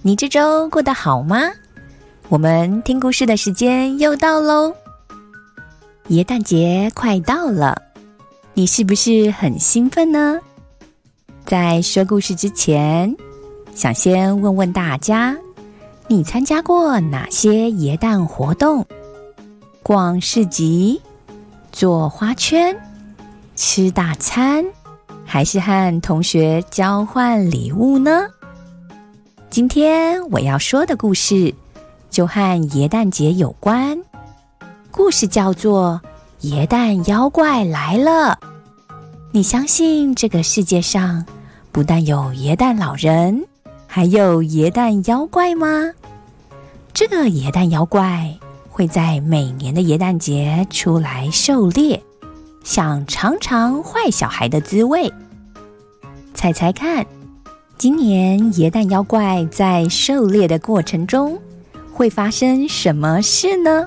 你这周过得好吗？我们听故事的时间又到喽，耶诞节快到了，你是不是很兴奋呢？在说故事之前，想先问问大家，你参加过哪些耶诞活动？逛市集，做花圈。吃大餐，还是和同学交换礼物呢？今天我要说的故事就和耶诞节有关。故事叫做《耶诞妖怪来了》。你相信这个世界上不但有耶诞老人，还有耶诞妖怪吗？这个耶诞妖怪会在每年的耶诞节出来狩猎。想尝尝坏小孩的滋味，猜猜看，今年耶诞妖怪在狩猎的过程中会发生什么事呢？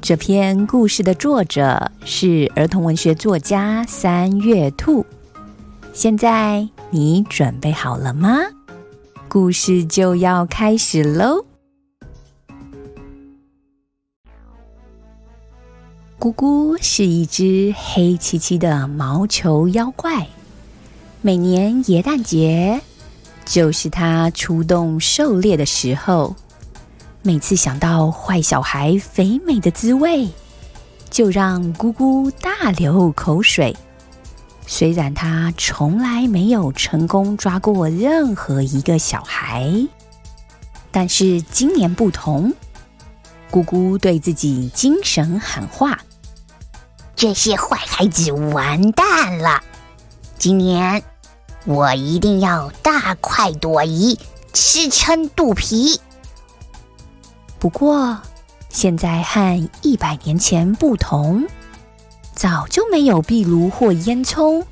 这篇故事的作者是儿童文学作家三月兔。现在你准备好了吗？故事就要开始喽！咕咕是一只黑漆漆的毛球妖怪，每年耶诞节就是它出动狩猎的时候。每次想到坏小孩肥美的滋味，就让咕咕大流口水。虽然他从来没有成功抓过任何一个小孩，但是今年不同，咕咕对自己精神喊话。这些坏孩子完蛋了！今年我一定要大快朵颐，吃撑肚皮。不过，现在和一百年前不同，早就没有壁炉或烟囱，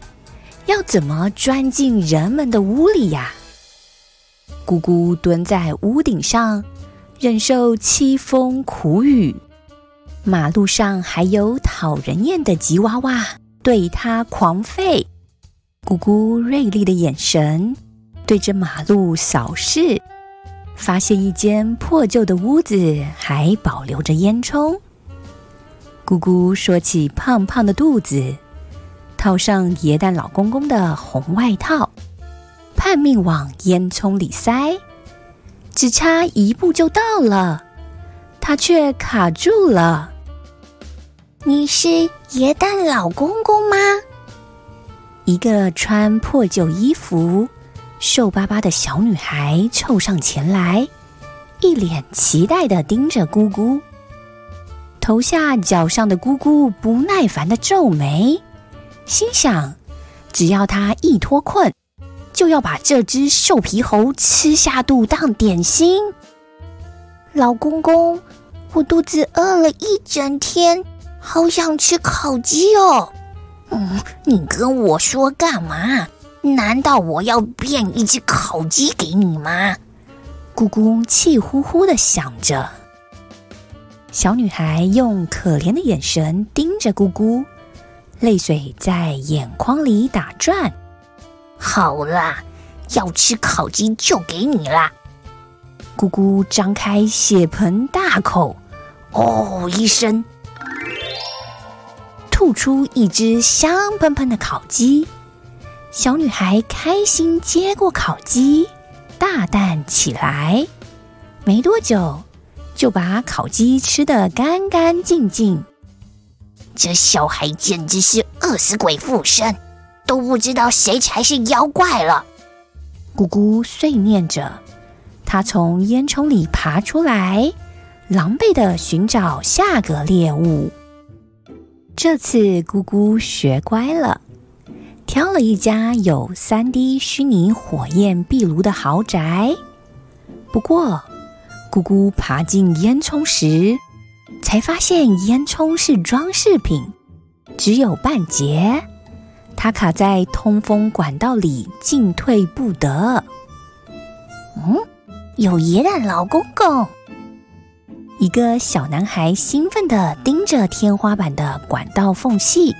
要怎么钻进人们的屋里呀？姑姑蹲在屋顶上，忍受凄风苦雨。马路上还有讨人厌的吉娃娃对他狂吠，姑姑锐利的眼神对着马路扫视，发现一间破旧的屋子还保留着烟囱。姑姑说起胖胖的肚子，套上耶诞老公公的红外套，拼命往烟囱里塞，只差一步就到了。他却卡住了。你是耶诞老公公吗？一个穿破旧衣服、瘦巴巴的小女孩凑上前来，一脸期待的盯着姑姑。头下脚上的姑姑不耐烦的皱眉，心想：只要她一脱困，就要把这只瘦皮猴吃下肚当点心。老公公，我肚子饿了一整天，好想吃烤鸡哦。嗯，你跟我说干嘛？难道我要变一只烤鸡给你吗？姑姑气呼呼的想着。小女孩用可怜的眼神盯着姑姑，泪水在眼眶里打转。好啦，要吃烤鸡就给你啦。姑姑张开血盆大口，哦一声，吐出一只香喷喷的烤鸡。小女孩开心接过烤鸡，大啖起来。没多久，就把烤鸡吃得干干净净。这小孩简直是饿死鬼附身，都不知道谁才是妖怪了。咕咕碎念着。他从烟囱里爬出来，狼狈的寻找下个猎物。这次姑姑学乖了，挑了一家有三 D 虚拟火焰壁炉的豪宅。不过，姑姑爬进烟囱时，才发现烟囱是装饰品，只有半截，它卡在通风管道里，进退不得。嗯，有爷蛋老公公。一个小男孩兴奋地盯着天花板的管道缝隙。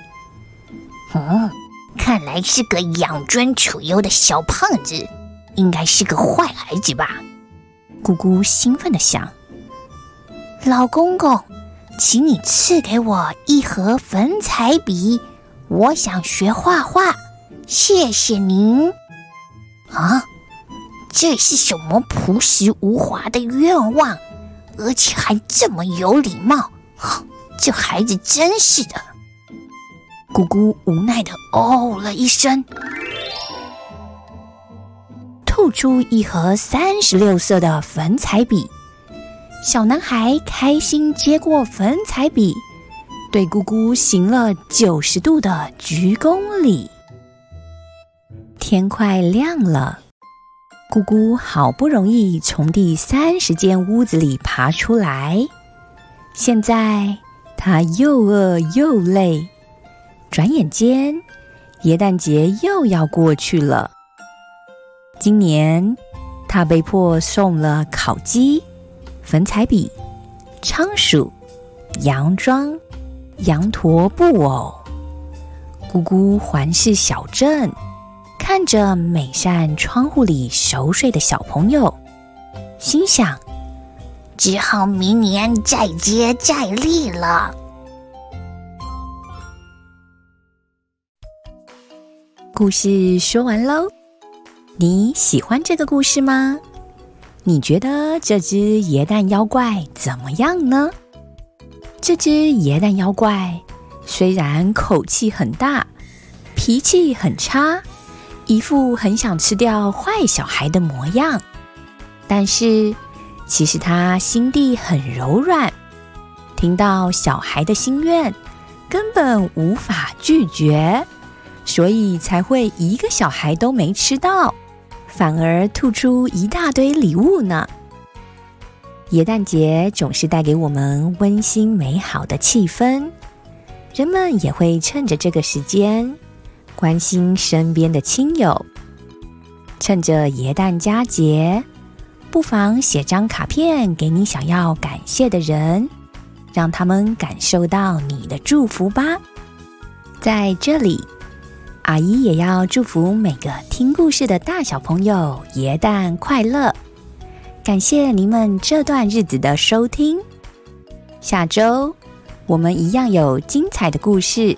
嗯，看来是个养尊处优的小胖子，应该是个坏孩子吧？姑姑兴奋地想。老公公，请你赐给我一盒粉彩笔，我想学画画，谢谢您。啊，这是什么朴实无华的愿望？而且还这么有礼貌，这孩子真是的。姑姑无奈的哦了一声，吐出一盒三十六色的粉彩笔。小男孩开心接过粉彩笔，对姑姑行了九十度的鞠躬礼。天快亮了。姑姑好不容易从第三十间屋子里爬出来，现在她又饿又累。转眼间，耶诞节又要过去了。今年，她被迫送了烤鸡、粉彩笔、仓鼠、洋装、羊驼布偶。姑姑环视小镇。看着每扇窗户里熟睡的小朋友，心想：只好明年再接再厉了。故事说完喽，你喜欢这个故事吗？你觉得这只椰蛋妖怪怎么样呢？这只椰蛋妖怪虽然口气很大，脾气很差。一副很想吃掉坏小孩的模样，但是其实他心地很柔软，听到小孩的心愿，根本无法拒绝，所以才会一个小孩都没吃到，反而吐出一大堆礼物呢。耶诞节总是带给我们温馨美好的气氛，人们也会趁着这个时间。关心身边的亲友，趁着耶诞佳节，不妨写张卡片给你想要感谢的人，让他们感受到你的祝福吧。在这里，阿姨也要祝福每个听故事的大小朋友耶诞快乐！感谢你们这段日子的收听，下周我们一样有精彩的故事。